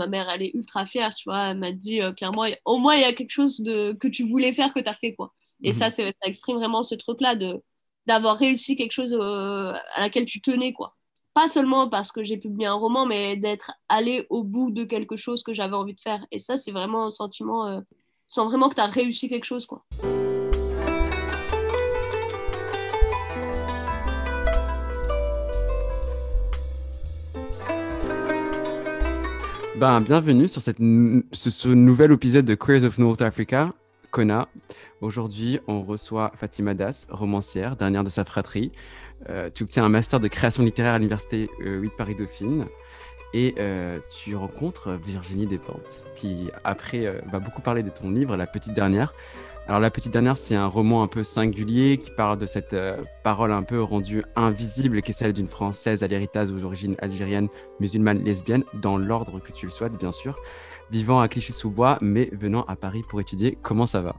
ma mère, elle est ultra fière, tu vois. Elle m'a dit clairement, au moins, il y a quelque chose de, que tu voulais faire que tu as fait, quoi. Et ça, mhm. ça exprime vraiment ce truc-là de d'avoir réussi quelque chose à laquelle tu tenais, quoi. Pas seulement parce que j'ai publié un roman, mais d'être allé au bout de quelque chose que j'avais envie de faire. Et ça, c'est vraiment un sentiment, sans vraiment que tu as réussi quelque chose, quoi. Ben, bienvenue sur cette ce, nouvel épisode de Queers of North Africa, Kona. Aujourd'hui, on reçoit Fatima Das, romancière, dernière de sa fratrie. Euh, tu obtiens un master de création littéraire à l'université 8 euh, Paris-Dauphine. Et euh, tu rencontres Virginie Despentes, qui après va beaucoup parler de ton livre, La Petite Dernière, alors La Petite Dernière, c'est un roman un peu singulier qui parle de cette euh, parole un peu rendue invisible qui est celle d'une Française à l'héritage aux origines algériennes, musulmanes, lesbiennes, dans l'ordre que tu le souhaites bien sûr, vivant à Clichy-sous-Bois mais venant à Paris pour étudier. Comment ça va?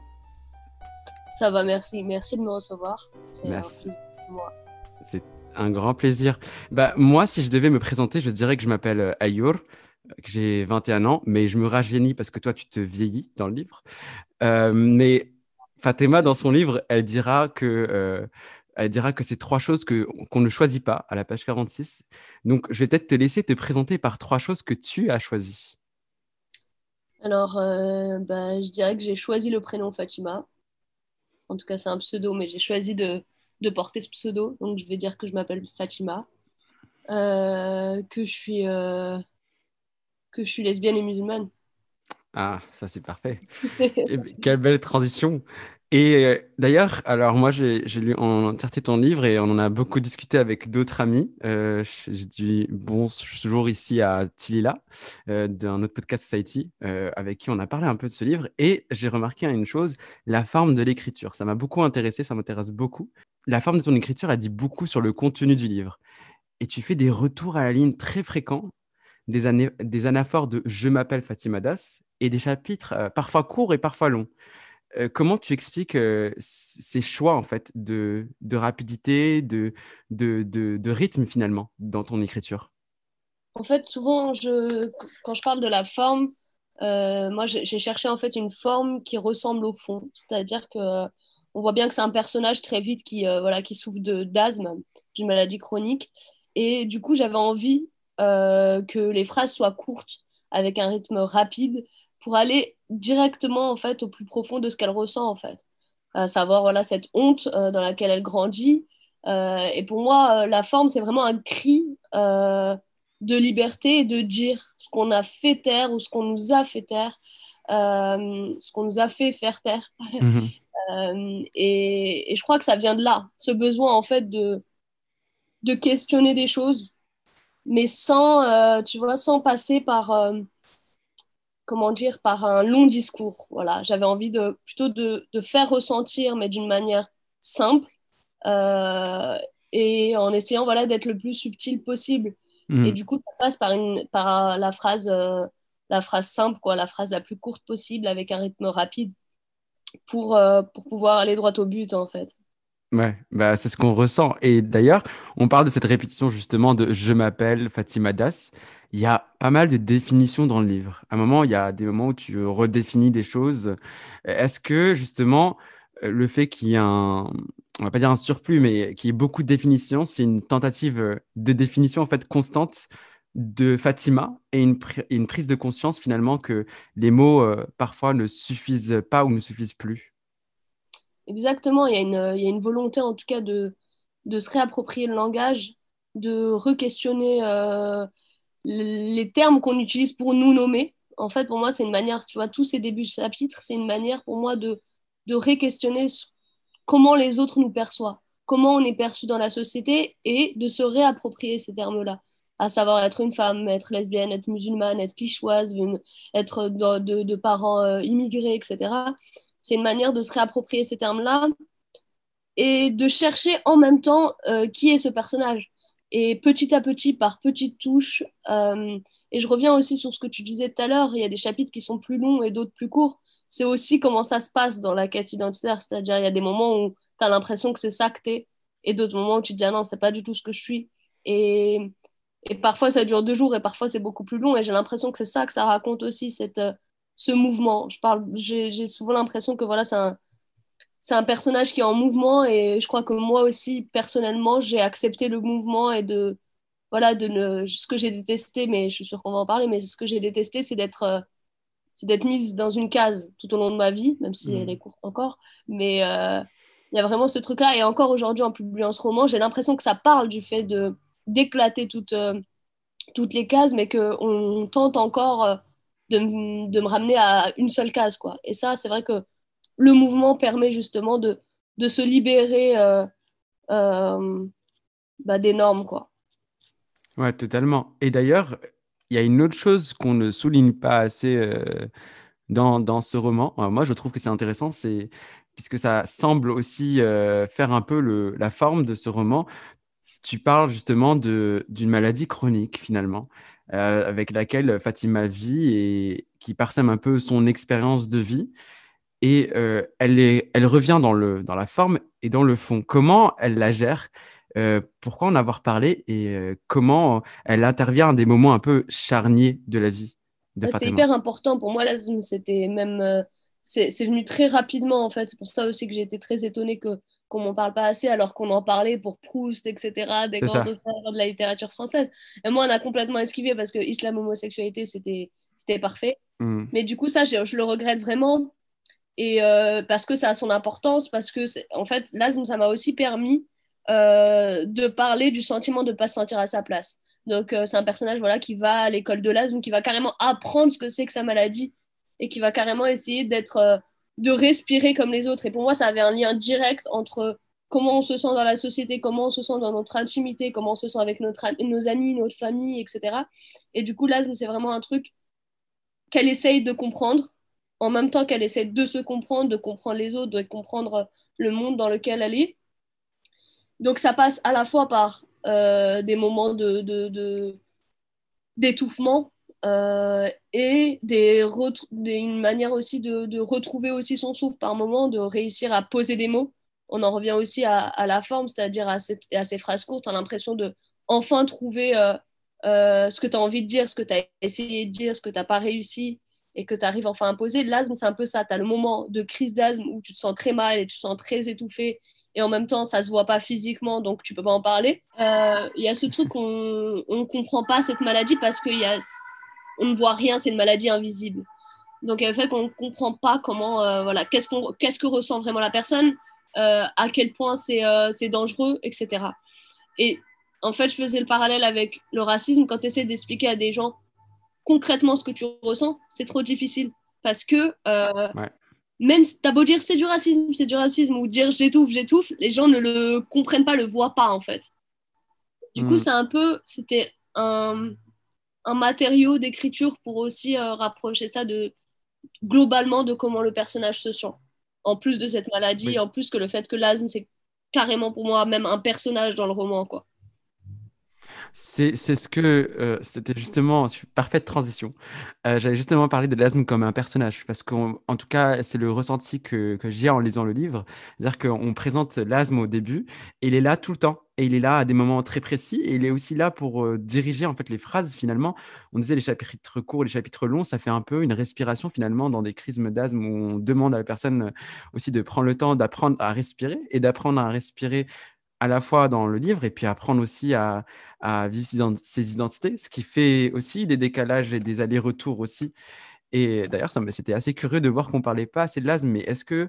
Ça va, merci. Merci de me recevoir. C'est pour moi. C'est un grand plaisir. Bah, moi, si je devais me présenter, je dirais que je m'appelle euh, Ayour que j'ai 21 ans, mais je me rajeunis parce que toi, tu te vieillis dans le livre. Euh, mais Fatima, dans son livre, elle dira que, euh, elle dira que c'est trois choses que, qu'on ne choisit pas à la page 46. Donc, je vais peut-être te laisser te présenter par trois choses que tu as choisies. Alors, euh, bah, je dirais que j'ai choisi le prénom Fatima. En tout cas, c'est un pseudo, mais j'ai choisi de, de, porter ce pseudo. Donc, je vais dire que je m'appelle Fatima, euh, que, je suis, que je suis lesbienne et musulmane. Ah, ça c'est parfait. quelle belle transition. Et euh, d'ailleurs, alors moi j'ai lu en entièreté ton livre et on en a beaucoup discuté avec d'autres amis. Euh, j'ai dit bonjour ici à Tilila euh, d'un autre podcast Society avec qui on a parlé un peu de ce livre et j'ai remarqué une chose, la forme de l'écriture. Ça m'a beaucoup intéressé, ça m'intéresse beaucoup. La forme de ton écriture a dit beaucoup sur le contenu du livre. Et tu fais des retours à la ligne très fréquents des, des anaphores de Je m'appelle Fatima Das et des chapitres euh, parfois courts et parfois longs. Euh, comment tu expliques euh, ces choix en fait de, de rapidité, de, de, de, rythme finalement dans ton écriture? En fait, souvent, je, quand je parle de la forme, moi j'ai cherché en fait une forme qui ressemble au fond, c'est-à-dire que on voit bien que c'est un personnage très vite qui, voilà, qui souffre d'asthme, d'une maladie chronique, et du coup j'avais envie que les phrases soient courtes, avec un rythme rapide, pour aller directement en fait au plus profond de ce qu'elle ressent en fait, à savoir voilà cette honte euh, dans laquelle elle grandit. Euh, et pour moi, euh, la forme c'est vraiment un cri de liberté et de dire ce qu'on a fait taire ou ce qu'on nous a fait taire, ce qu'on nous a fait faire taire. Mhm. et, et, je crois que ça vient de là, ce besoin en fait de de questionner des choses, mais sans, tu vois, sans passer par comment dire, par un long discours. Voilà, j'avais envie de plutôt de, de faire ressentir, mais d'une manière simple euh, et en essayant voilà d'être le plus subtil possible. Mhm. Et du coup, ça passe par une par la phrase euh, la phrase simple quoi, la phrase la plus courte possible avec un rythme rapide pour euh, pour pouvoir aller droit au but en fait. Ouais, bah, c'est ce qu'on ressent. Et d'ailleurs, on parle de cette répétition justement de Je m'appelle Fatima Das. Il y a pas mal de définitions dans le livre. À un moment, il y a des moments où tu redéfinis des choses. Est-ce que justement, le fait qu'il y ait un, on va pas dire un surplus, mais qu'il y ait beaucoup de définitions, c'est une tentative de définition en fait constante de Fatima et une, prise de conscience finalement que les mots euh, parfois ne suffisent pas ou ne suffisent plus? Exactement, il y, a une, volonté en tout cas de, de se réapproprier le langage, de re-questionner euh, les termes qu'on utilise pour nous nommer. En fait, pour moi, c'est une manière, tu vois, tous ces débuts de chapitre, c'est une manière pour moi de, de ré-questionner comment les autres nous perçoivent, comment on est perçu dans la société et de se réapproprier ces termes-là à savoir être une femme, être lesbienne, être musulmane, être quichoise, être de, de, parents euh, immigrés, etc. C'est une manière de se réapproprier ces termes-là et de chercher en même temps euh, qui est ce personnage. Et petit à petit, par petites touches, euh, et je reviens aussi sur ce que tu disais tout à l'heure, il y a des chapitres qui sont plus longs et d'autres plus courts. C'est aussi comment ça se passe dans la quête identitaire, c'est-à-dire il y a des moments où tu as l'impression que c'est ça que et d'autres moments où tu te dis ah non, c'est pas du tout ce que je suis. Et, et parfois ça dure deux jours et parfois c'est beaucoup plus long. Et j'ai l'impression que c'est ça que ça raconte aussi, cette, euh, ce mouvement. J'ai souvent l'impression que voilà, c'est un, c'est un personnage qui est en mouvement et je crois que moi aussi, personnellement, j'ai accepté le mouvement et de, voilà, de ne, ce que j'ai détesté, mais je suis sûre qu'on va en parler, mais ce que j'ai détesté, c'est d'être, euh, c'est d'être mise dans une case tout au long de ma vie, même si elle mmh. est courte encore. Mais euh, il y a vraiment ce truc-là. Et encore aujourd'hui, en publiant ce roman, j'ai l'impression que ça parle du fait de d'éclater toutes, euh, toutes les cases, mais qu'on tente encore de, de, me ramener à une seule case. Quoi. Et ça, c'est vrai que le mouvement permet justement de, de se libérer euh, euh, bah, des normes. Quoi. Ouais, totalement. Et d'ailleurs, il y a une autre chose qu'on ne souligne pas assez euh, dans, dans, ce roman. moi, je trouve que c'est intéressant, c'est puisque ça semble aussi faire un peu le, la forme de ce roman. Tu parles justement d'une maladie chronique finalement, avec laquelle Fatima vit et qui parsème un peu son expérience de vie et euh, elle, est, elle revient dans, le, dans la forme et dans le fond. Comment elle la gère euh, Pourquoi en avoir parlé et euh, comment elle intervient à des moments un peu charniers de la vie de C'est hyper important pour moi, l'asthme. C'était même. c'est venu très rapidement en fait. C'est pour ça aussi que j'ai été très étonnée que qu'on m'en parle pas assez alors qu'on en parlait pour Proust, etc., des grands auteurs de la littérature française. Et moi, on a complètement esquivé parce que islam, homosexualité, c'était parfait. Mmh. Mais du coup, ça, je, le regrette vraiment et euh, parce que ça a son importance, parce que en fait, l'asthme, ça m'a aussi permis euh, de parler du sentiment de ne pas se sentir à sa place. Donc, euh, c'est un personnage voilà, qui va à l'école de l'asthme, qui va carrément apprendre ce que c'est que sa maladie et qui va carrément essayer d'être, de respirer comme les autres. Et pour moi, ça avait un lien direct entre comment on se sent dans la société, comment on se sent dans notre intimité, comment on se sent avec notre, nos amis, notre famille, etc. Et du coup, l'asthme, c'est vraiment un truc qu'elle essaye de comprendre en même temps qu'elle essaie de se comprendre, de comprendre les autres, de comprendre le monde dans lequel elle est. Donc ça passe à la fois par euh, des moments de, d'étouffement euh, et des une manière aussi de, retrouver aussi son souffle par moment, de réussir à poser des mots. On en revient aussi à, la forme, c'est-à-dire à, à, ces phrases courtes. On a l'impression de enfin trouver euh, ce que tu as envie de dire, ce que tu as essayé de dire, ce que tu n'as pas réussi, et que tu arrives enfin à poser. L'asthme, c'est un peu ça. Tu as le moment de crise d'asthme où tu te sens très mal et tu te sens très étouffé. Et en même temps, ça se voit pas physiquement, donc tu peux pas en parler. Euh, il y a ce truc qu'on ne comprend pas cette maladie parce qu'on ne voit rien, c'est une maladie invisible. Donc, il y a le fait qu'on ne comprend pas comment, euh, voilà, qu'est-ce, qu'on, qu'est-ce que ressent vraiment la personne, euh, à quel point c'est, c'est dangereux, etc. Et en fait, je faisais le parallèle avec le racisme quand tu essaies d'expliquer à des gens concrètement ce que tu ressens, c'est trop difficile. Parce que euh, même si t'as beau dire c'est du racisme, c'est du racisme, ou dire j'étouffe, j'étouffe, les gens ne le comprennent pas, le voient pas en fait. Du coup, mm. c'est un peu, c'était un, un, matériau d'écriture pour aussi euh, rapprocher ça de globalement de comment le personnage se sent. En plus de cette maladie, en plus que le fait que l'asthme, c'est carrément pour moi même un personnage dans le roman, quoi. C'est ce que euh, c'était justement parfaite transition. Euh, j'allais justement parler de l'asthme comme un personnage parce qu'en tout cas, c'est le ressenti que, que j'ai en lisant le livre. C'est-à-dire qu'on présente l'asthme au début et il est là tout le temps et il est là à des moments très précis et il est aussi là pour euh, diriger en fait les phrases finalement. On disait les chapitres courts, les chapitres longs, ça fait un peu une respiration finalement dans des crises d'asthme où on demande à la personne aussi de prendre le temps d'apprendre à respirer et d'apprendre à respirer à la fois dans le livre et puis apprendre aussi à, vivre ses identités, ce qui fait aussi des décalages et des allers-retours aussi. Et d'ailleurs, c'était assez curieux de voir qu'on parlait pas assez de l'asthme, mais est-ce que,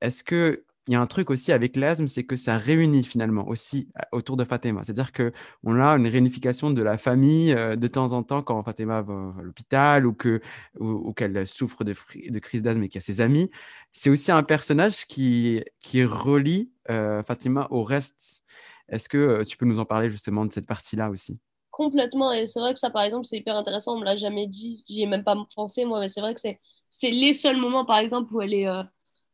est-ce que il y a un truc aussi avec l'asthme, c'est que ça réunit finalement aussi autour de Fatima. C'est-à-dire qu'on a une réunification de la famille de temps en temps quand Fatima va à l'hôpital ou qu'elle ou, qu'elle souffre de, de crise d'asthme et qu'il y a ses amis. C'est aussi un personnage qui, relie Fatima au reste. Est-ce que tu peux nous en parler justement de cette partie-là aussi? Complètement. Et c'est vrai que ça, par exemple, c'est hyper intéressant. On me l'a jamais dit. J'y ai même pas pensé, moi. Mais c'est vrai que c'est les seuls moments, par exemple, où elle est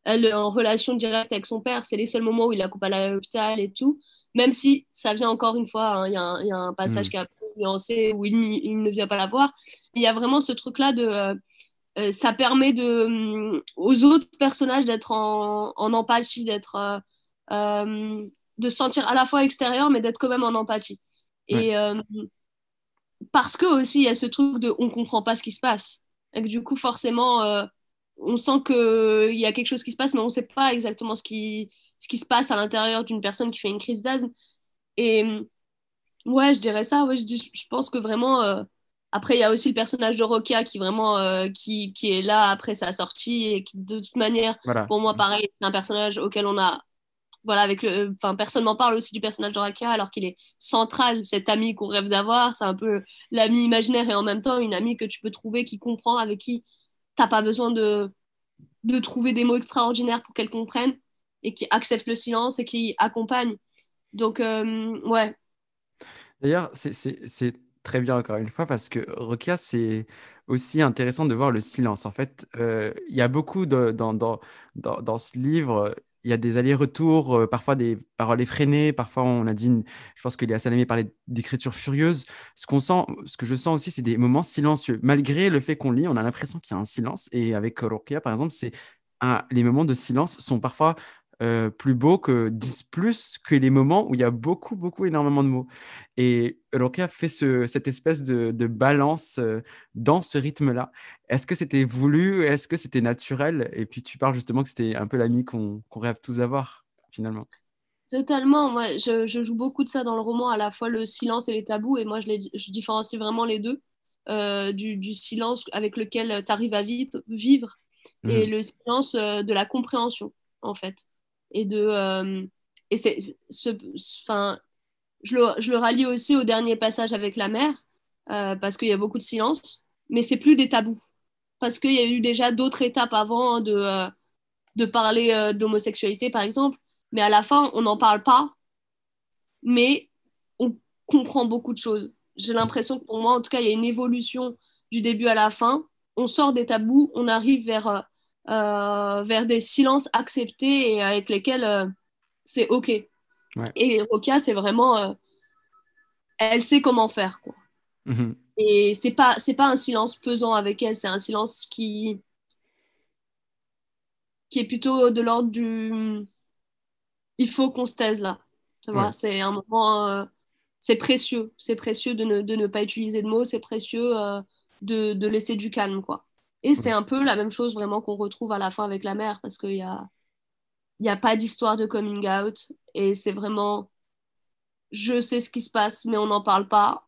elle est en relation directe avec son père. C'est les seuls moments où il la coupe à l'hôpital et tout. Même si ça vient encore une fois, hein, il y, a un passage mm. qui peu nuancé où il, ne vient pas la voir. Il y a vraiment ce truc-là de. Euh, euh, ça permet de, mm, aux autres personnages d'être en, en, empathie, d'être. Euh, de se sentir à la fois extérieur, mais d'être quand même en empathie. Et parce que aussi, il y a ce truc de on comprend pas ce qui se passe. Et que du coup, forcément, euh, on sent qu'il y a quelque chose qui se passe, mais on ne sait pas exactement ce qui, ce qui se passe à l'intérieur d'une personne qui fait une crise d'asthme. Et ouais, je dirais ça. Ouais, je, je pense que vraiment. Euh, après, il y a aussi le personnage de Rokia qui vraiment euh, qui, qui, est là après sa sortie et qui, de toute manière, pour moi, pareil, c'est un personnage auquel on a voilà, avec le, enfin, personne m'en parle aussi du personnage de Raka alors qu'il est central, cet ami qu'on rêve d'avoir. C'est un peu l'ami imaginaire et en même temps une amie que tu peux trouver qui comprend, avec qui t'as pas besoin de, trouver des mots extraordinaires pour qu'elle comprenne et qui accepte le silence et qui accompagne. Donc, euh, ouais. D'ailleurs, c'est très bien encore une fois parce que Rokia, c'est aussi intéressant de voir le silence. En fait, euh, il y a beaucoup dans, ce livre, il y a des allers-retours, euh, parfois des paroles effrénées, parfois on a dit, je pense que Léa Salamé parlait d'écriture furieuse. Ce qu'on sent, ce que je sens aussi, c'est des moments silencieux. Malgré le fait qu'on lit, on a l'impression qu'il y a un silence. Et avec Rokia, par exemple, c'est les moments de silence sont parfois euh, plus beaux que 10 plus que les moments où il y a beaucoup, beaucoup, énormément de mots. Et Rokia fait cette espèce de, balance euh, dans ce rythme-là. Est-ce que c'était voulu? Est-ce que c'était naturel? Et puis tu parles justement que c'était un peu l'ami qu'on rêve tous avoir, finalement. Totalement. Moi, je, joue beaucoup de ça dans le roman, à la fois le silence et les tabous. Et moi, je, je différencie vraiment les deux. Euh, du, silence avec lequel tu arrives à vivre, vivre et mmh. le silence de la compréhension, en fait et de euh, et c'est ce enfin je le, je le rallie aussi au dernier passage avec la mère euh, parce qu'il y a beaucoup de silence mais c'est plus des tabous. Parce qu'il y a eu déjà d'autres étapes avant de euh, de parler d'homosexualité par exemple. Mais à la fin on n'en parle pas mais on comprend beaucoup de choses. J'ai l'impression que pour moi en tout cas il y a une évolution du début à la fin. On sort des tabous on arrive vers vers des silences acceptés et avec lesquels euh, c'est OK. Et Rokia, c'est vraiment. Euh, elle sait comment faire. Quoi. Mhm. Et c'est pas, c'est pas un silence pesant avec elle, c'est un silence qui, qui est plutôt de l'ordre du. Il faut qu'on se taise là. Tu vois, c'est un moment. c'est précieux. C'est précieux de ne, de ne, pas utiliser de mots, c'est précieux de, de laisser du calme, quoi. Et c'est un peu la même chose vraiment qu'on retrouve à la fin avec la mère, parce qu'il n'y a, y a pas d'histoire de coming out. Et c'est vraiment, je sais ce qui se passe, mais on n'en parle pas.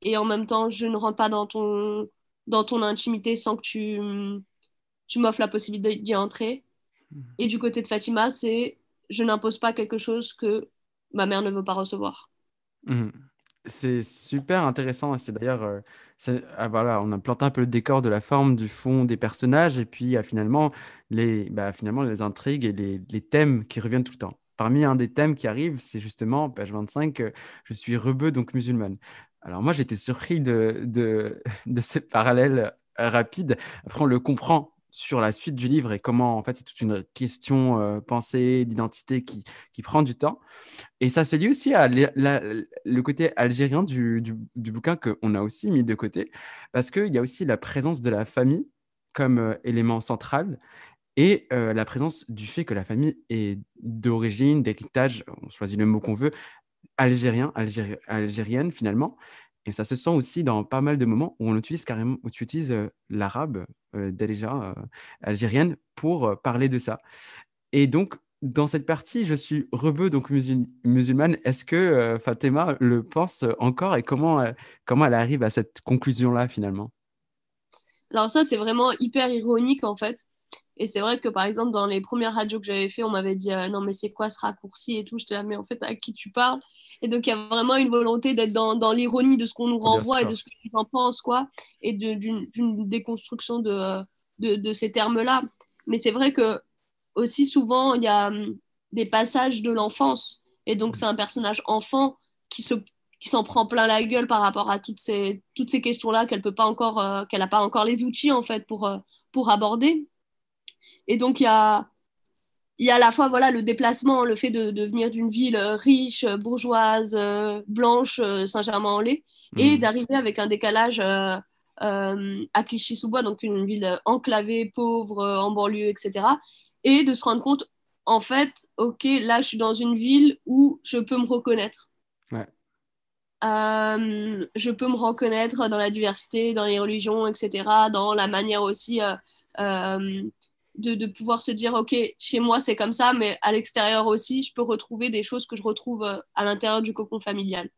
Et en même temps, je ne rentre pas dans ton, dans ton intimité sans que tu, tu m'offres la possibilité d'y entrer. Mhm. Et du côté de Fatima, c'est je n'impose pas quelque chose que ma mère ne veut pas recevoir. Mhm. C'est super intéressant. C'est d'ailleurs, euh, ah, voilà, on a planté un peu le décor de la forme, du fond des personnages, et puis finalement, les, bah, finalement les intrigues et les, thèmes qui reviennent tout le temps. Parmi un des thèmes qui arrive, c'est justement, page 25, je suis rebeu, donc musulmane. Alors moi, j'étais surpris de, de, de ces parallèles rapides. Après, on le comprend sur la suite du livre et comment, en fait, c'est toute une question euh, pensée, d'identité qui, qui, prend du temps. Et ça se lie aussi à le côté algérien du, du, du bouquin qu'on a aussi mis de côté, parce qu'il y a aussi la présence de la famille comme euh, élément central et euh, la présence du fait que la famille est d'origine, d'héritage, on choisit le mot qu'on veut, algérien, algérienne finalement, et ça se sent aussi dans pas mal de moments où on utilise carrément, où tu utilises euh, l'arabe euh, euh, algérienne pour parler de ça. Et donc, dans cette partie, je suis rebeu, donc musulmane. Est-ce que Fatima le pense encore? Et comment, comment elle arrive à cette conclusion-là finalement? Alors ça, c'est vraiment hyper ironique en fait. Et c'est vrai que par exemple, dans les premières radios que j'avais fait, on m'avait dit non mais c'est quoi ce raccourci et tout. J'étais là, mais en fait, à qui tu parles? Et donc, il y a vraiment une volonté d'être dans, dans l'ironie de ce qu'on nous renvoie et de ce que tu en penses, quoi, et d'une déconstruction de, de, de ces termes-là. Mais c'est vrai que aussi souvent, il y a hum, des passages de l'enfance. Et donc, c'est un personnage enfant qui se qui s'en prend plein la gueule par rapport à toutes ces, toutes ces questions-là qu'elle peut pas encore, euh, qu'elle n'a pas encore les outils en fait pour, euh, pour aborder. Et donc il y a, il y a à la fois voilà, le déplacement, le fait de, de venir d'une ville euh, riche, euh, bourgeoise, euh, blanche, Saint-Germain-en-Laye, et hmm. d'arriver avec un décalage à Clichy-sous-Bois, donc une ville enclavée, pauvre, en banlieue, etc. Et de se rendre compte, en fait, ok, là, je suis dans une ville où je peux me reconnaître. Je peux me reconnaître dans la diversité, dans les religions, etc., dans la manière aussi de, de, pouvoir se dire, OK, chez moi c'est comme ça, mais à l'extérieur aussi, je peux retrouver des choses que je retrouve à l'intérieur du cocon familial.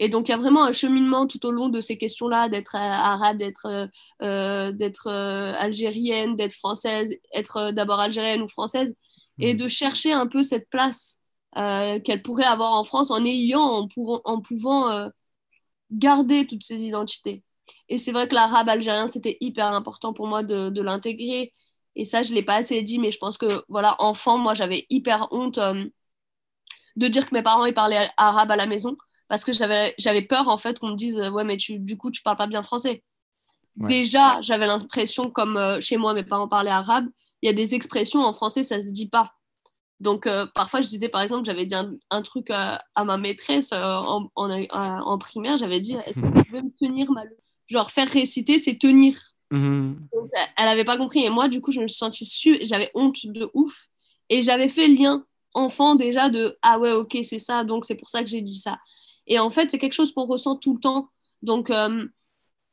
Et donc, il y a vraiment un cheminement tout au long de ces questions-là, d'être arabe, d'être d'être algérienne, d'être française, être d'abord algérienne ou française, et mmh. de chercher un peu cette place euh, qu'elle pourrait avoir en France en ayant, en, pouvant, en pouvant euh, garder toutes ces identités. Et c'est vrai que l'arabe algérien, c'était hyper important pour moi de, de l'intégrer. Et ça, je ne l'ai pas assez dit, mais je pense que, voilà, enfant, moi, j'avais hyper honte euh, de dire que mes parents ils parlaient arabe à la maison parce que j'avais peur, en fait, qu'on me dise, ouais, mais tu, du coup, tu parles pas bien français. Déjà, j'avais l'impression, comme chez moi, mes parents parlaient arabe, il y a des expressions en français, ça se dit pas. Donc, euh, parfois, je disais, par exemple, j'avais dit un, truc à, ma maîtresse euh, en, en, primaire, j'avais dit, est-ce que tu veux me tenir mal? Genre, faire réciter, c'est tenir. Mmh. elle n'avait pas compris. Et moi, du coup, je me suis sentie su, j'avais honte de ouf. Et j'avais fait le lien enfant déjà de, ah ouais, ok, c'est ça, donc c'est pour ça que j'ai dit ça. Et en fait, c'est quelque chose qu'on ressent tout le temps. Donc, euh,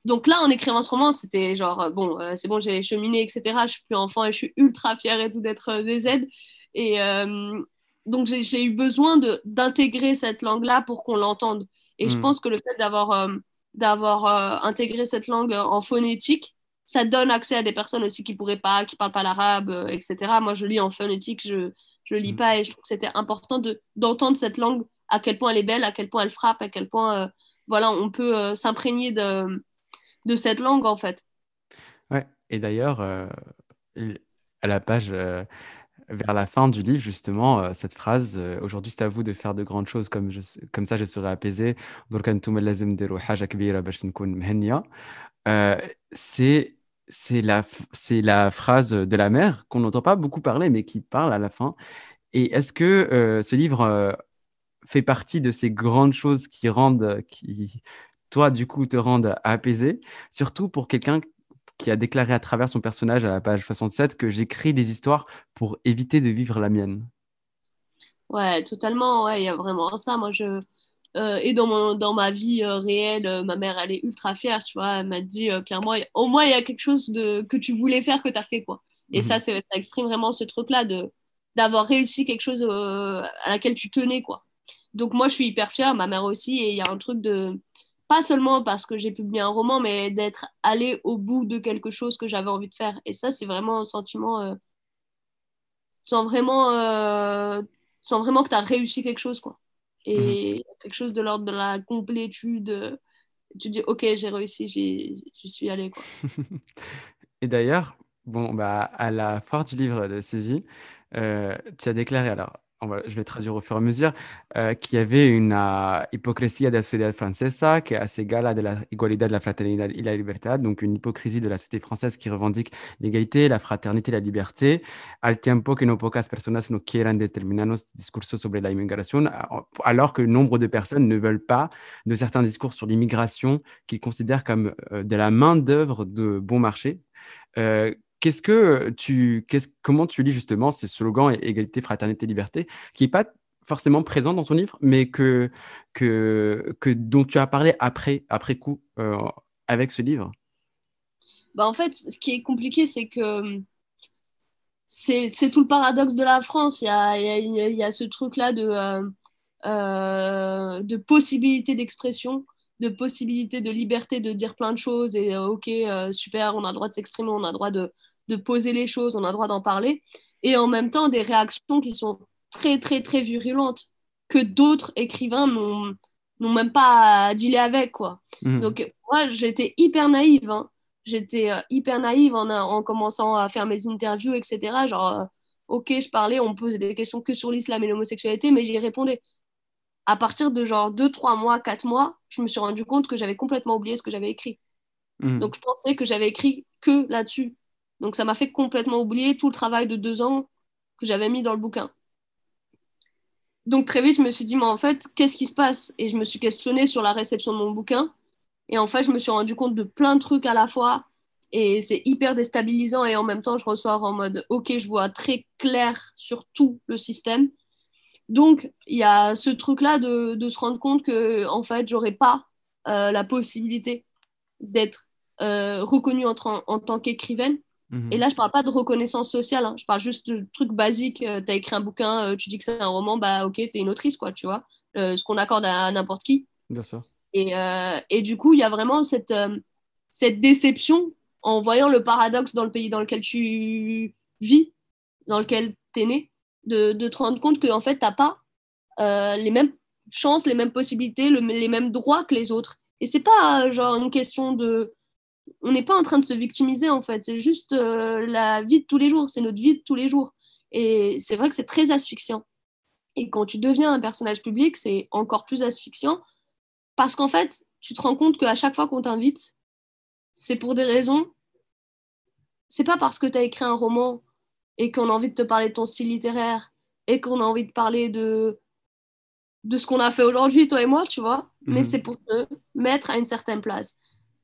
donc là, en écrivant ce roman, c'était genre, bon, c'est bon, j'ai cheminé, etc. Je suis plus enfant et je suis ultra fière et tout d'être des aides. Et euh, donc, j'ai eu besoin d'intégrer cette langue-là pour qu'on l'entende. Et je hmm. pense que le fait d'avoir euh, d'avoir euh, intégré cette langue en phonétique, ça donne accès à des personnes aussi qui pourraient pas, qui parlent pas l'arabe, etc. Moi, je lis en phonétique, je je lis hmm. pas, et je trouve que c'était important d'entendre cette langue, à quel point elle est belle, à quel point elle frappe, à quel point voilà, on peut s'imprégner de, de cette langue en fait. Ouais, et d'ailleurs, à la page vers la fin du livre, justement, euh, cette phrase euh, Aujourd'hui, c'est à vous de faire de grandes choses, comme, je, comme ça je serai apaisé. Euh, c'est c'est la, c'est la phrase de la mère qu'on n'entend pas beaucoup parler, mais qui parle à la fin. Et est-ce que ce livre fait partie de ces grandes choses qui rendent, qui, toi, du coup, te rendent apaisé, surtout pour quelqu'un qui a déclaré à travers son personnage à la page 67 que j'écris des histoires pour éviter de vivre la mienne. Ouais, totalement. Ouais, il y a vraiment ça. Moi, je. Euh, et dans, mon, dans ma vie euh, réelle, euh, ma mère, elle est ultra fière, tu vois. Elle m'a dit clairement, au moins, il y a quelque chose de, que tu voulais faire que tu as fait, quoi. Et ça, mhm. ça exprime vraiment ce truc-là de d'avoir réussi quelque chose à laquelle tu tenais, quoi. Donc, moi, je suis hyper fière, ma mère aussi, et il y a un truc de pas seulement parce que j'ai publié un roman, mais d'être allé au bout de quelque chose que j'avais envie de faire. Et ça, c'est vraiment un sentiment sans, vraiment, sans vraiment que tu as réussi quelque chose. quoi. Et mhm. quelque chose de l'ordre de la complétude. Tu dis, ok, j'ai réussi, j'y suis allé. Quoi. Et d'ailleurs, bon, bah, à la fin du livre de Saisie, euh, tu as déclaré alors je vais traduire au fur et à mesure, euh, qu'il y avait une uh, hypocrisie de la société française qui est assez égale à la igualdad de la fraternité et la liberté, donc une hypocrisie de la société française qui revendique l'égalité, la fraternité la liberté, al tiempo que no pocas personas no quieran determinados discursos sobre la inmigración, alors que nombre de personnes ne veulent pas de certains discours sur l'immigration qu'ils considèrent comme euh, de la main-d'œuvre de bon marché. Euh, Qu'est-ce que tu, comment tu lis justement ces slogans égalité, fraternité, liberté, qui n'est pas forcément présent dans ton livre, mais que, que, dont tu as parlé après, après coup euh, avec ce livre? Bah En fait, ce qui est compliqué, c'est que c'est tout le paradoxe de la France. Il y a, il y a, ce truc-là de, euh, euh, de possibilité d'expression de possibilité de liberté de dire plein de choses et ok super on a le droit de s'exprimer on a le droit de, de poser les choses, on a le droit d'en parler, et en même temps des réactions qui sont très, très, très virulentes, que d'autres écrivains n'ont même pas à dealer avec, quoi. Mmh. Donc, moi, j'étais hyper naïve, hein. J'étais euh, hyper naïve en, en, commençant à faire mes interviews, etc. Genre, euh, ok, je parlais, on me posait des questions que sur l'islam et l'homosexualité, mais j'y répondais. À partir de genre 2, 3 mois, 4 mois, je me suis rendu compte que j'avais complètement oublié ce que j'avais écrit. Mmh. Donc, je pensais que j'avais écrit que là-dessus. Donc ça m'a fait complètement oublier tout le travail de deux ans que j'avais mis dans le bouquin. Donc très vite, je me suis dit, mais en fait, qu'est-ce qui se passe? Et je me suis questionnée sur la réception de mon bouquin. Et en fait, je me suis rendu compte de plein de trucs à la fois. Et c'est hyper déstabilisant. Et en même temps, je ressors en mode, OK, je vois très clair sur tout le système. Donc, il y a ce truc-là de, de, se rendre compte que, en fait, j'aurais pas euh, la possibilité d'être euh, reconnue en, en, tant qu'écrivaine. Mhm. Et là, je parle pas de reconnaissance sociale, hein. je parle juste de trucs basiques. tu as écrit un bouquin, tu dis que c'est un roman, bah ok, tu es une autrice, quoi, tu vois. ce qu'on accorde à, n'importe qui. Bien sûr. Et, et, du coup, il y a vraiment cette, cette déception en voyant le paradoxe dans le pays dans lequel tu vis, dans lequel tu es né, de, te rendre compte que en fait, tu n'as pas euh, les mêmes chances, les mêmes possibilités, les mêmes droits que les autres. Et c'est pas genre une question de. On n'est pas en train de se victimiser en fait, c'est juste euh, la vie de tous les jours, c'est notre vie de tous les jours. Et c'est vrai que c'est très asphyxiant. Et quand tu deviens un personnage public, c'est encore plus asphyxiant parce qu'en fait, tu te rends compte qu'à chaque fois qu'on t'invite, c'est pour des raisons c'est pas parce que tu as écrit un roman et qu'on a envie de te parler de ton style littéraire et qu'on a envie de parler de, de ce qu'on a fait aujourd'hui, toi et moi, tu vois, mais mhm. c'est pour te mettre à une certaine place.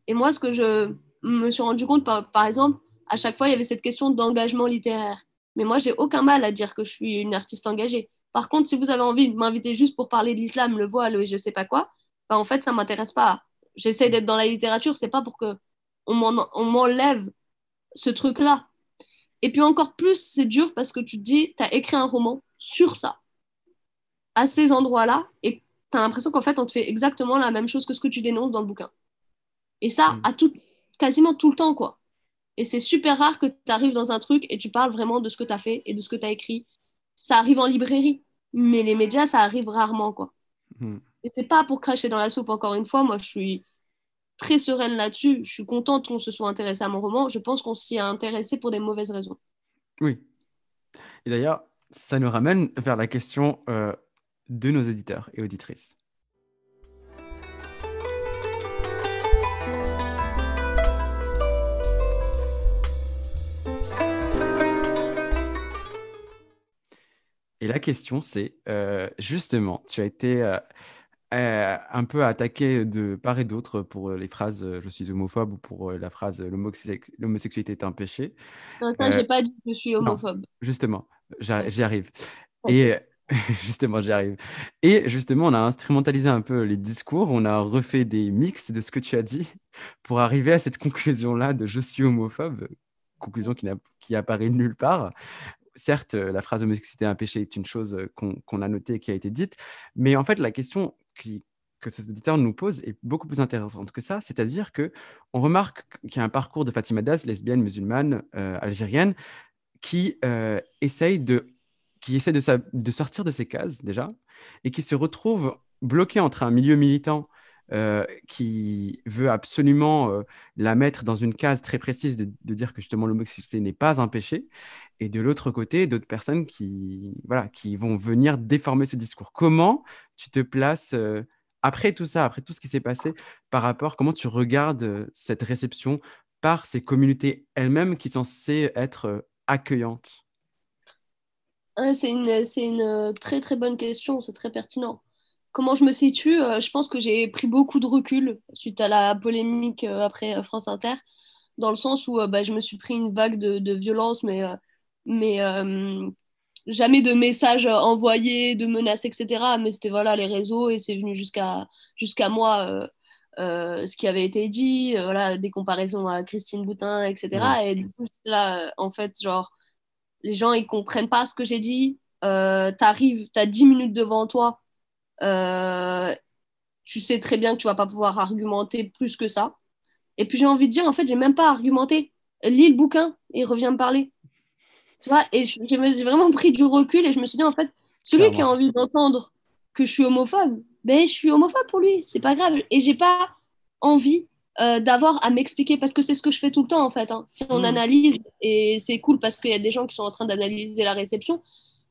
Et moi, ce que je me suis rendu compte, par, par exemple, à chaque fois, il y avait cette question d'engagement littéraire. Mais moi, j'ai aucun mal à dire que je suis une artiste engagée. Par contre, si vous avez envie de m'inviter juste pour parler de l'islam, le voile et je sais pas quoi, bah, en fait, ça m'intéresse pas. J'essaie d'être dans la littérature, c'est pas pour que on m'enlève ce truc-là. Et puis encore plus, c'est dur parce que tu te dis, tu as écrit un roman sur ça, à ces endroits-là, et tu as l'impression qu'en fait, on te fait exactement la même chose que ce que tu dénonces dans le bouquin. Et ça, mm. à tout, quasiment tout le temps, quoi. Et c'est super rare que tu arrives dans un truc et tu parles vraiment de ce que tu as fait et de ce que tu as écrit. Ça arrive en librairie, mais les médias, ça arrive rarement, quoi. Mm. Et c'est pas pour cracher dans la soupe, encore une fois. Moi, je suis très sereine là-dessus. Je suis contente qu'on se soit intéressé à mon roman. Je pense qu'on s'y est intéressé pour des mauvaises raisons. Oui. Et d'ailleurs, ça nous ramène vers la question euh, de nos éditeurs et auditrices. Et la question, c'est euh, justement, tu as été euh, euh, un peu attaqué de part et d'autre pour euh, les phrases euh, je suis homophobe ou pour la phrase l'homosexualité est un péché. Non, ça, j'ai pas dit que je suis homophobe. justement, j'y arrive. Et justement, j'y arrive. Et justement, on a instrumentalisé un peu les discours, on a refait des mix de ce que tu as dit pour arriver à cette conclusion-là de je suis homophobe, conclusion qui, qui apparaît nulle part certes, la phrase homosexualité est un péché est une chose qu'on a notée et qui a été dite, mais en fait, la question que cet auditeur nous pose est beaucoup plus intéressante que ça, c'est-à-dire que on remarque qu'il y a un parcours de Fatima Das, lesbienne, musulmane, euh, algérienne, qui euh, essaye de qui essaie de, de, sortir de ses cases déjà et qui se retrouve bloqué entre un milieu militant euh, qui veut absolument euh, la mettre dans une case très précise de, dire que justement l'homosexualité n'est pas un péché, et de l'autre côté, d'autres personnes qui, voilà, qui vont venir déformer ce discours. Comment tu te places euh, après tout ça, après tout ce qui s'est passé, par rapport, comment tu regardes cette réception par ces communautés elles-mêmes qui sont censées être accueillantes? C'est une, une très très bonne question, c'est très pertinent. Comment je me situe euh, Je pense que j'ai pris beaucoup de recul suite à la polémique euh, après euh, France Inter, dans le sens où bah, je me suis pris une vague de, de violence, mais, mais jamais de messages envoyés, de menaces, etc. Mais c'était voilà, les réseaux et c'est venu jusqu'à jusqu'à moi. ce qui avait été dit, voilà, des comparaisons à Christine Boutin, etc. Et du coup, là, en fait, genre, les gens, ils comprennent pas ce que j'ai dit. T'arrives, t'as 10 minutes devant toi, tu sais très bien que tu vas pas pouvoir argumenter plus que ça. Et puis j'ai envie de dire, en fait, j'ai même pas argumenté. Lis le bouquin et reviens me parler. Tu vois, et j'ai vraiment pris du recul et je me suis dit, en fait, celui qui a envie d'entendre que je suis homophobe, ben, je suis homophobe pour lui, c'est pas grave. Et j'ai pas envie euh, d'avoir à m'expliquer parce que c'est ce que je fais tout le temps en fait. Hein. Si on hmm. analyse, et c'est cool parce qu'il y a des gens qui sont en train d'analyser la réception,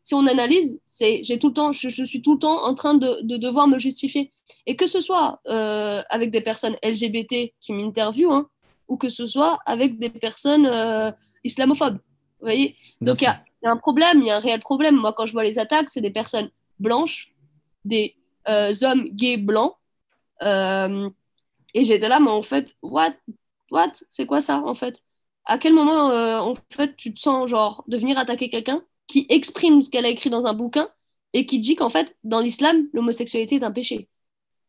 si on analyse, c'est j'ai tout le temps, je, suis tout le temps en train de, devoir me justifier. Et que ce soit euh, avec des personnes LGBT qui m'interviewent, hein, ou que ce soit avec des personnes euh, islamophobes. Vous voyez? Donc il y, a un problème, il y a un réel problème. Moi, quand je vois les attaques, c'est des personnes blanches, des euh, hommes gays blancs. et j'étais là, mais en fait, what What? C'est quoi ça, en fait? À quel moment, en fait, tu te sens, genre, de venir attaquer quelqu'un? Qui exprime ce qu'elle a écrit dans un bouquin et qui dit qu'en fait, dans l'islam, l'homosexualité est un péché.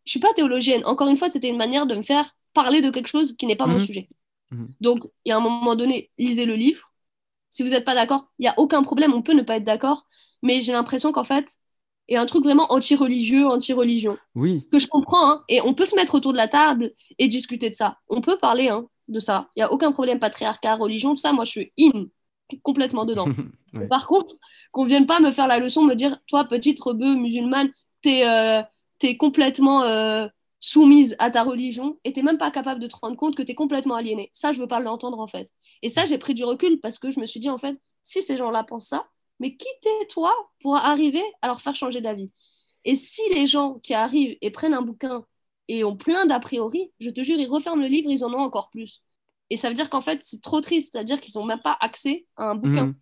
Je suis pas théologienne. Encore une fois, c'était une manière de me faire parler de quelque chose qui n'est pas mon Mhm. sujet. Mhm. Donc, il y a un moment donné, lisez le livre. Si vous n'êtes pas d'accord, il n'y a aucun problème, on peut ne pas être d'accord. Mais j'ai l'impression qu'en fait, il y a un truc vraiment anti-religieux, anti-religion, Oui, que je comprends. hein, et on peut se mettre autour de la table et discuter de ça. On peut parler hein, de ça. Il n'y a aucun problème, patriarcat, religion, tout ça, moi je suis in, complètement dedans. Ouais. Par contre, qu'on vienne pas me faire la leçon, me dire, toi, petite rebeu musulmane, t'es euh, t'es complètement euh, soumise à ta religion et t'es même pas capable de te rendre compte que t'es complètement aliénée. Ça, je veux pas l'entendre en fait. Et ça, j'ai pris du recul parce que je me suis dit, en fait, si ces gens-là pensent ça, mais qui t'es toi pour arriver à leur faire changer d'avis? Et si les gens qui arrivent et prennent un bouquin et ont plein d'a priori, je te jure, ils referment le livre, ils en ont encore plus. Et ça veut dire qu'en fait, c'est trop triste, c'est-à-dire qu'ils n'ont même pas accès à un bouquin. Mhm.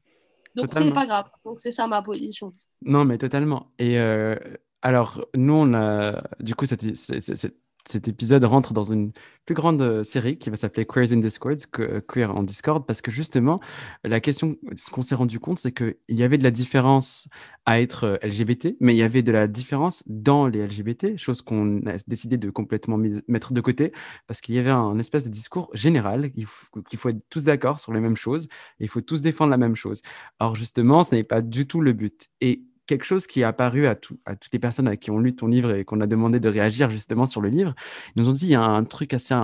Donc Totalement. c'est pas grave. Donc c'est ça ma position. Non, mais totalement. Et euh, alors, nous, on a, du coup, cet, c'est- c'est- c'est- cet épisode rentre dans une plus grande euh, série qui va s'appeler Queers in Discord, que- Queer en Discord, parce que justement, la question, ce qu'on s'est rendu compte, c'est qu'il y avait de la différence à être euh, LGBT, mais il y avait de la différence dans les LGBT, chose qu'on a décidé de complètement mettre de côté, parce qu'il y avait un espèce de discours général, qu'il faut être tous d'accord sur les mêmes choses, il faut tous défendre la même chose. Or, justement, ce n'est pas du tout le but. Et quelque chose qui est apparu à, tout- à toutes les personnes à qui ont lu ton livre et qu'on a demandé de réagir justement sur le livre, ils nous ont dit il y a un truc assez,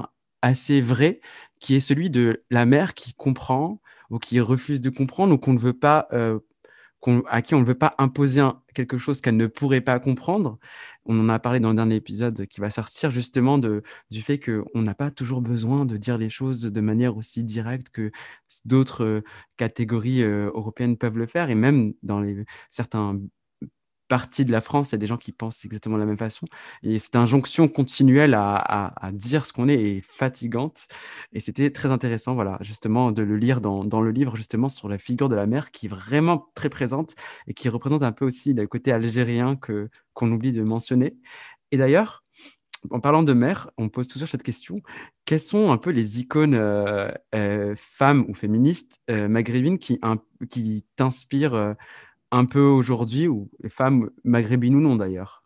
assez vrai qui est celui de la mère qui comprend ou qui refuse de comprendre ou qu'on ne veut pas, euh, à qui on ne veut pas imposer quelque chose qu'elle ne pourrait pas comprendre. On en a parlé dans le dernier épisode qui va sortir justement de, du fait qu'on n'a pas toujours besoin de dire les choses de manière aussi directe que d'autres euh, catégories euh, européennes peuvent le faire. Et même dans certains parties de la France, il y a des gens qui pensent exactement de la même façon. Et cette injonction continuelle à, dire ce qu'on est est fatigante. Et c'était très intéressant, voilà, justement, de le lire dans, le livre, justement, sur la figure de la mère qui est vraiment très présente et qui représente un peu aussi le côté algérien que, qu'on oublie de mentionner. Et d'ailleurs, en parlant de mère, on pose toujours cette question. Quelles sont un peu les icônes euh, euh, femmes ou féministes euh, maghrébines qui, qui t'inspirent euh, un peu aujourd'hui, ou les femmes maghrébines ou non d'ailleurs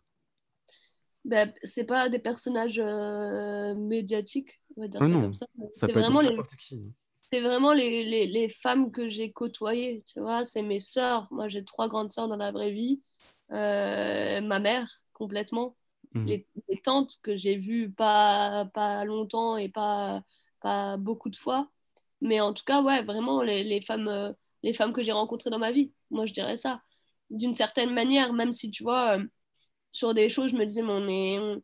Ben, c'est pas des personnages euh, médiatiques, on va dire Ah ça non, comme ça. Ça C'est vraiment, les, c'est vraiment les, les, les femmes que j'ai côtoyées, tu vois. C'est mes sœurs. Moi, j'ai trois grandes sœurs dans la vraie vie. Euh, ma mère, complètement. Mhm. Les, les tantes que j'ai vues pas, pas longtemps et pas, pas beaucoup de fois. Mais en tout cas, ouais, vraiment, les, les femmes, euh, les femmes que j'ai rencontrées dans ma vie. Moi, je dirais ça. D'une certaine manière, même si, tu vois, euh, sur des choses, je me disais, mais on est, on,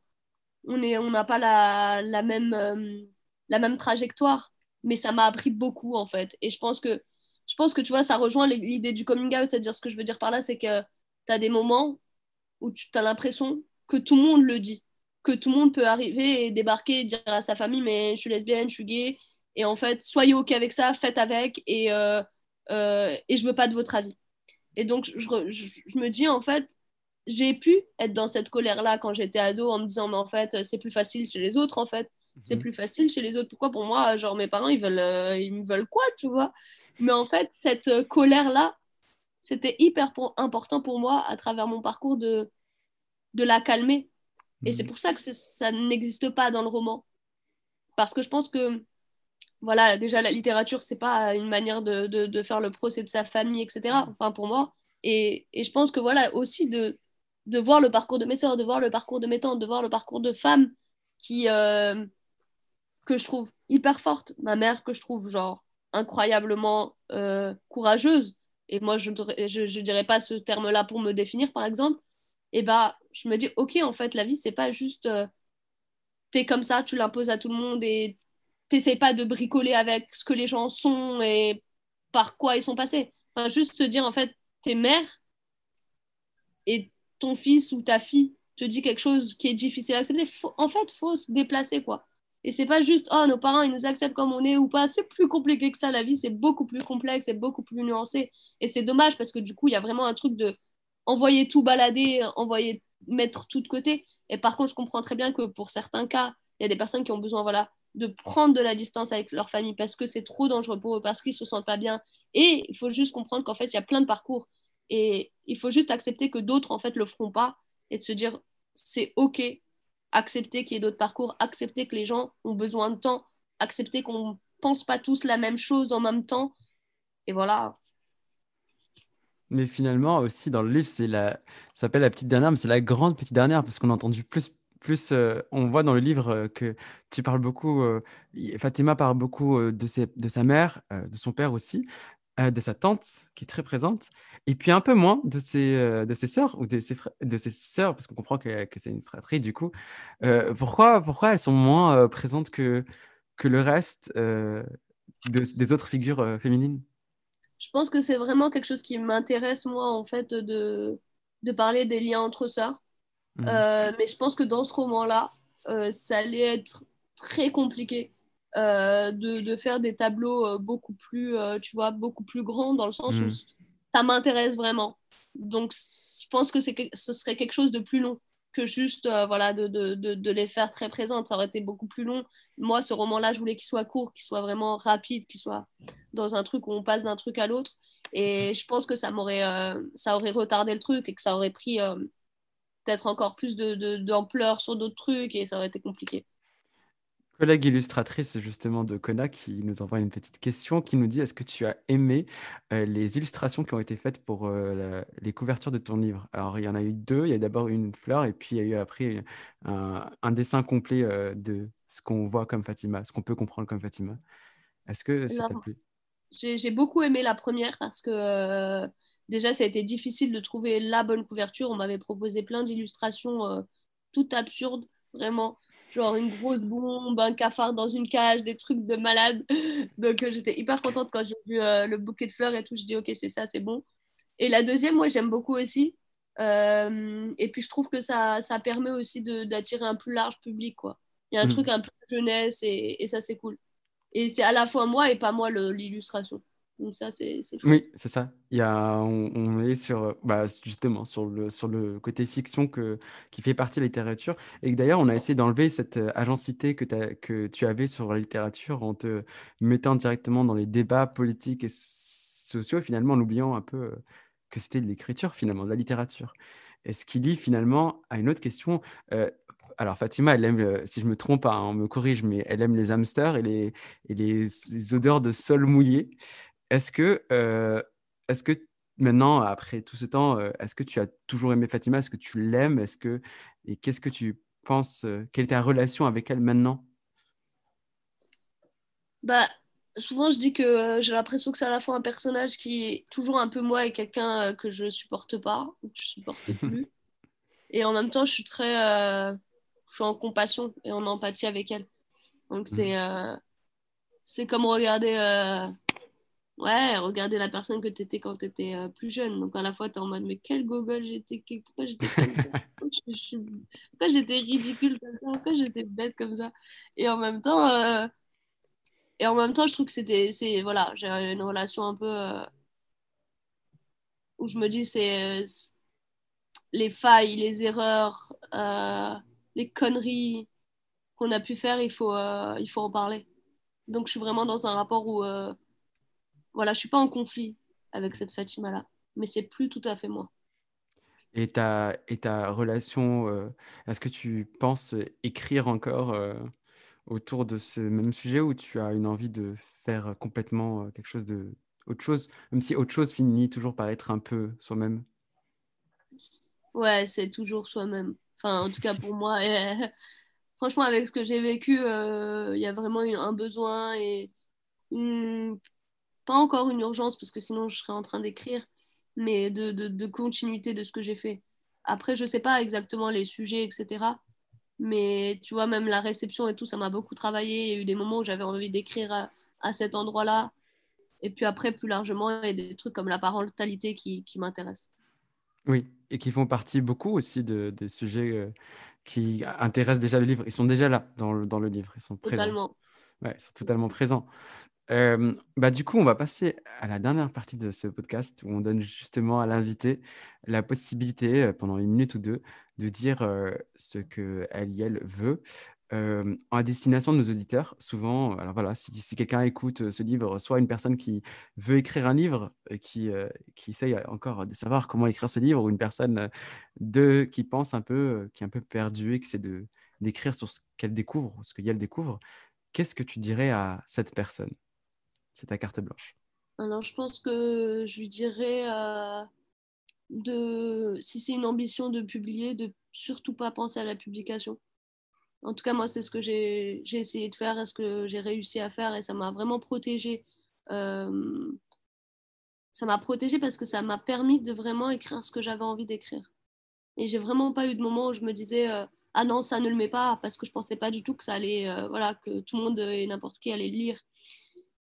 on est, on n'a pas la, la même, euh, la même trajectoire. Mais ça m'a appris beaucoup, en fait. Et je pense que, je pense que, tu vois, ça rejoint l'idée du coming out. C'est-à-dire, ce que je veux dire par là, c'est que tu as des moments où tu as l'impression que tout le monde le dit. Que tout le monde peut arriver et débarquer et dire à sa famille, mais je suis lesbienne, je suis gay. Et en fait, soyez OK avec ça, faites avec. Et, euh, euh, et je veux pas de votre avis. Et donc, je, re- je, je me dis, en fait, j'ai pu être dans cette colère-là quand j'étais ado en me disant, mais en fait, c'est plus facile chez les autres, en fait. C'est Mhm. plus facile chez les autres. Pourquoi pour moi, genre, mes parents, ils veulent, euh, ils me veulent quoi, tu vois? Mais en fait, cette euh, colère-là, c'était hyper pour- important pour moi à travers mon parcours de, de la calmer. Et c'est Mhm. pour ça que c'est- ça n'existe pas dans le roman. Parce que je pense que, voilà, déjà, la littérature, c'est pas une manière de, de, de faire le procès de sa famille, etc. Enfin, pour moi. Et, et je pense que, voilà, aussi de, de voir le parcours de mes sœurs, de voir le parcours de mes tantes, de voir le parcours de femmes qui, euh, que je trouve hyper fortes. Ma mère, que je trouve, genre, incroyablement euh, courageuse. Et moi, je ne je, je dirais pas ce terme-là pour me définir, par exemple. Et bah, je me dis, ok, en fait, la vie, c'est pas juste euh, t'es comme ça, tu l'imposes à tout le monde et t'essayes pas de bricoler avec ce que les gens sont et par quoi ils sont passés. Enfin, juste se dire, en fait, t'es mère et ton fils ou ta fille te dit quelque chose qui est difficile à accepter. En fait, faut se déplacer, quoi. Et c'est pas juste, oh, nos parents, ils nous acceptent comme on est ou pas. C'est plus compliqué que ça. La vie, c'est beaucoup plus complexe et beaucoup plus nuancé. Et c'est dommage parce que du coup, il y a vraiment un truc de envoyer tout balader, envoyer mettre tout de côté. Et par contre, je comprends très bien que pour certains cas, il y a des personnes qui ont besoin voilà, de prendre de la distance avec leur famille parce que c'est trop dangereux pour eux, parce qu'ils se sentent pas bien. Et il faut juste comprendre qu'en fait, il y a plein de parcours. Et il faut juste accepter que d'autres, en fait, le feront pas et de se dire, c'est OK, accepter qu'il y ait d'autres parcours, accepter que les gens ont besoin de temps, accepter qu'on pense pas tous la même chose en même temps. Et voilà. Mais finalement, aussi, dans le livre, c'est la... ça s'appelle la petite dernière, mais c'est la grande petite dernière, parce qu'on a entendu plus plus, on voit dans le livre que tu parles beaucoup, Fatima parle beaucoup de, ses, de sa mère, de son père aussi, de sa tante qui est très présente, et puis un peu moins de ses, de ses sœurs ou de ses, de ses parce qu'on comprend que, que c'est une fratrie du coup. pourquoi, pourquoi elles sont moins présentes que, que le reste des autres figures féminines? Je pense que c'est vraiment quelque chose qui m'intéresse, moi, en fait, de, de parler des liens entre sœurs. Mhm. Euh, mais je pense que dans ce roman-là, euh, ça allait être très compliqué euh, de, de, faire des tableaux beaucoup plus, tu vois, beaucoup plus grands dans le sens où mhm. ça m'intéresse vraiment. Donc, je pense que ce serait quelque chose de plus long que juste voilà, de, de, de, les faire très présentes. Ça aurait été beaucoup plus long. Moi, ce roman-là, je voulais qu'il soit court, qu'il soit vraiment rapide, qu'il soit dans un truc où on passe d'un truc à l'autre. Et je pense que ça m'aurait ça aurait retardé le truc et que ça aurait pris peut-être encore plus d'ampleur de, sur d'autres trucs et ça aurait été compliqué. Collègue illustratrice justement de Kona qui nous envoie une petite question qui nous dit est-ce que tu as aimé euh, les illustrations qui ont été faites pour euh, les couvertures de ton livre? Alors il y en a eu deux, il y a d'abord une fleur et puis il y a eu après un, dessin complet euh, de ce qu'on voit comme Fatima, ce qu'on peut comprendre comme Fatima. Est-ce que ça t'a plu? J'ai beaucoup aimé la première parce que déjà, ça a été difficile de trouver la bonne couverture. On m'avait proposé plein d'illustrations euh, toutes absurdes, vraiment. Genre une grosse bombe, un cafard dans une cage, des trucs de malade. Donc euh, j'étais hyper contente quand j'ai vu euh, le bouquet de fleurs et tout. Je dis, ok, c'est ça, c'est bon. Et la deuxième, moi, j'aime beaucoup aussi. et puis je trouve que ça, ça permet aussi d'attirer un plus large public. Quoi. Il y a un mm. truc un peu jeunesse et, et ça, c'est cool. Et c'est à la fois moi et pas moi l'illustration. Oui, c'est ça. Il y a, on, est sur, bah, justement sur le, sur le côté fiction que, qui fait partie de la littérature. Et d'ailleurs, on a essayé d'enlever cette euh, agencité que, que tu avais sur la littérature en te mettant directement dans les débats politiques et sociaux, finalement, en oubliant un peu euh, que c'était de l'écriture, finalement, de la littérature. Et ce qui lie finalement à une autre question. Euh, alors Fatima, elle aime, si je me trompe, hein, on me corrige, mais elle aime les hamsters et les, et les odeurs de sol mouillé. Est-ce que, euh, est-ce que maintenant, après tout ce temps, euh, est-ce que tu as toujours aimé Fatima? Est-ce que tu l'aimes? Est-ce que et qu'est-ce que tu penses euh, Quelle est ta relation avec elle maintenant? Bah, souvent je dis que j'ai l'impression que c'est à la fois un personnage qui est toujours un peu moi et quelqu'un que je supporte pas ou que je supporte plus. et en même temps, je suis très, je suis en compassion et en empathie avec elle. Donc c'est, mmh. c'est comme regarder Ouais, regarder la personne que tu étais quand tu étais euh, plus jeune. Donc à la fois, tu es en mode, mais quel gogol j'étais, pourquoi j'étais comme ça? Pourquoi j'étais ridicule comme ça? Pourquoi j'étais bête comme ça? Et en même temps, euh, et en même temps je trouve que c'était, c'est, voilà, j'ai une relation un peu euh, où je me dis, c'est les failles, les erreurs, les conneries qu'on a pu faire, il faut, il faut en parler. Donc je suis vraiment dans un rapport où voilà, je suis pas en conflit avec cette Fatima-là, mais c'est plus tout à fait moi. Et ta, et ta relation, euh, est-ce que tu penses écrire encore euh, autour de ce même sujet ou tu as une envie de faire complètement euh, quelque chose de autre chose, même si autre chose finit toujours par être un peu soi-même? Ouais, c'est toujours soi-même. Enfin, en tout cas pour moi. franchement, avec ce que j'ai vécu, il y a vraiment eu un besoin et une pas encore une urgence parce que sinon je serais en train d'écrire, mais de, de, continuité de ce que j'ai fait. Après, je sais pas exactement les sujets, etc. Mais tu vois, même la réception et tout, ça m'a beaucoup travaillé. Il y a eu des moments où j'avais envie d'écrire à, à, cet endroit-là. Et puis après, plus largement, il y a des trucs comme la parentalité qui, qui m'intéressent. Oui, et qui font partie beaucoup aussi de, des sujets euh, qui intéressent déjà le livre. Ils sont déjà là dans le, dans le livre. Ils sont présents. Totalement. Ouais, ils sont totalement présents. Bah, du coup, on va passer à la dernière partie de ce podcast où on donne justement à l'invité la possibilité, pendant une minute ou deux, de dire euh, ce qu'elle elle veut. en destination de nos auditeurs, souvent, alors voilà, si, quelqu'un écoute ce livre, soit une personne qui veut écrire un livre, qui, qui essaye encore de savoir comment écrire ce livre, ou une personne de, qui pense un peu, qui est un peu perdue et qui de, d'écrire sur ce qu'elle découvre, ce qu'elle découvre, qu'est-ce que tu dirais à cette personne? C'est ta carte blanche. Alors, je pense que je lui dirais de, si c'est une ambition de publier, de surtout pas penser à la publication en tout cas, moi, c'est ce que j'ai essayé de faire et ce que j'ai réussi à faire et ça m'a vraiment protégée. Euh, ça m'a protégée parce que ça m'a permis de vraiment écrire ce que j'avais envie d'écrire. Et j'ai vraiment pas eu de moment où je me disais euh, ah non, ça ne le met pas parce que je pensais pas du tout que ça allait, euh, voilà, que tout le monde et n'importe qui allait lire.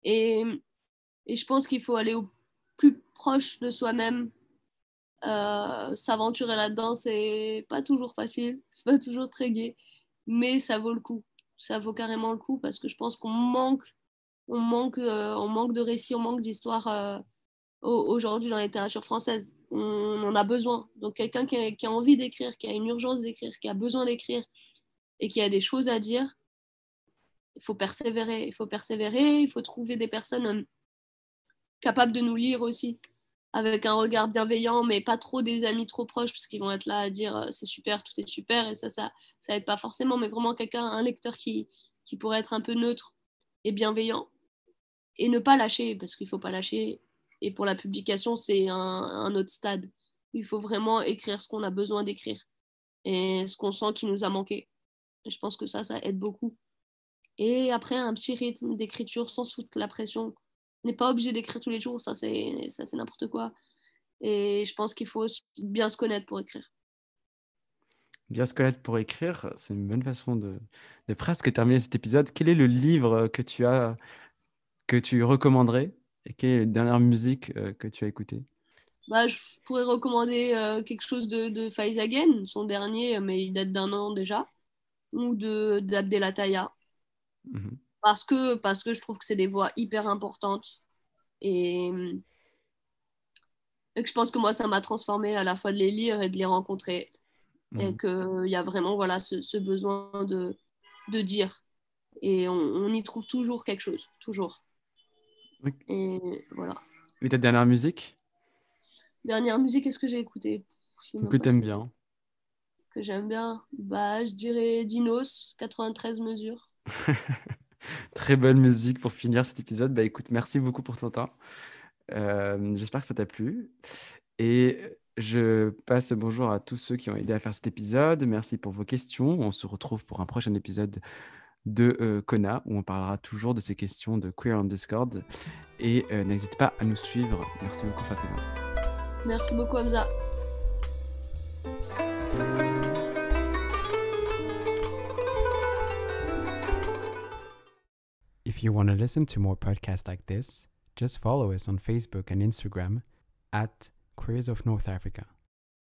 Et, je pense qu'il faut aller au plus proche de soi-même. S'aventurer là-dedans, c'est pas toujours facile, c'est pas toujours très gai mais ça vaut le coup. Ça vaut carrément le coup parce que je pense qu'on manque, on manque, euh, on manque de récits, on manque d'histoires euh, aujourd'hui dans la littérature française. On, en a besoin. Donc quelqu'un qui, a envie d'écrire, qui a une urgence d'écrire, qui a besoin d'écrire et qui a des choses à dire, il faut persévérer. Il faut persévérer, il faut trouver des personnes euh, capables de nous lire aussi avec un regard bienveillant, mais pas trop des amis trop proches, parce qu'ils vont être là à dire euh, c'est super, tout est super, et ça, ça, ça aide pas forcément, mais vraiment quelqu'un, un lecteur qui, qui pourrait être un peu neutre et bienveillant, et ne pas lâcher, parce qu'il faut pas lâcher. Et pour la publication, c'est un, autre stade. Il faut vraiment écrire ce qu'on a besoin d'écrire et ce qu'on sent qui nous a manqué. Je pense que ça, ça aide beaucoup. Et après, un petit rythme d'écriture sans foutre la pression n'est pas obligé d'écrire tous les jours, ça c'est ça c'est n'importe quoi. Et je pense qu'il faut bien se connaître pour écrire. Bien se connaître pour écrire, c'est une bonne façon de, de, presque terminer cet épisode. Quel est le livre que tu as que tu recommanderais et quelle est la dernière musique euh, que tu as écoutée? Bah, je pourrais recommander euh, quelque chose de, de Faizagen, son dernier, mais il date d'un an déjà, ou de d'Abdelataya. Parce que, parce que je trouve que c'est des voix hyper importantes et, que je pense que moi, ça m'a transformé à la fois de les lire et de les rencontrer. Et mhm. qu'il y a vraiment voilà, ce, besoin de, de, dire. Et on, y trouve toujours quelque chose, toujours. Et voilà. Et ta dernière musique? Dernière musique, est-ce que j'ai écouté? Que t'aimes bien Que j'aime bien Bah, je dirais Dinos, 93 mesures. Très bonne musique pour finir cet épisode. Bah écoute, merci beaucoup pour ton temps. Euh, j'espère que ça t'a plu. Et je passe bonjour à tous ceux qui ont aidé à faire cet épisode. Merci pour vos questions. On se retrouve pour un prochain épisode de euh, Kona où on parlera toujours de ces questions de Queer on Discord. Et euh, n'hésite pas à nous suivre. Merci beaucoup Fatima. Merci beaucoup Hamza. If you want to listen to more podcasts like this, just follow us on Facebook and Instagram at Queers of North Africa.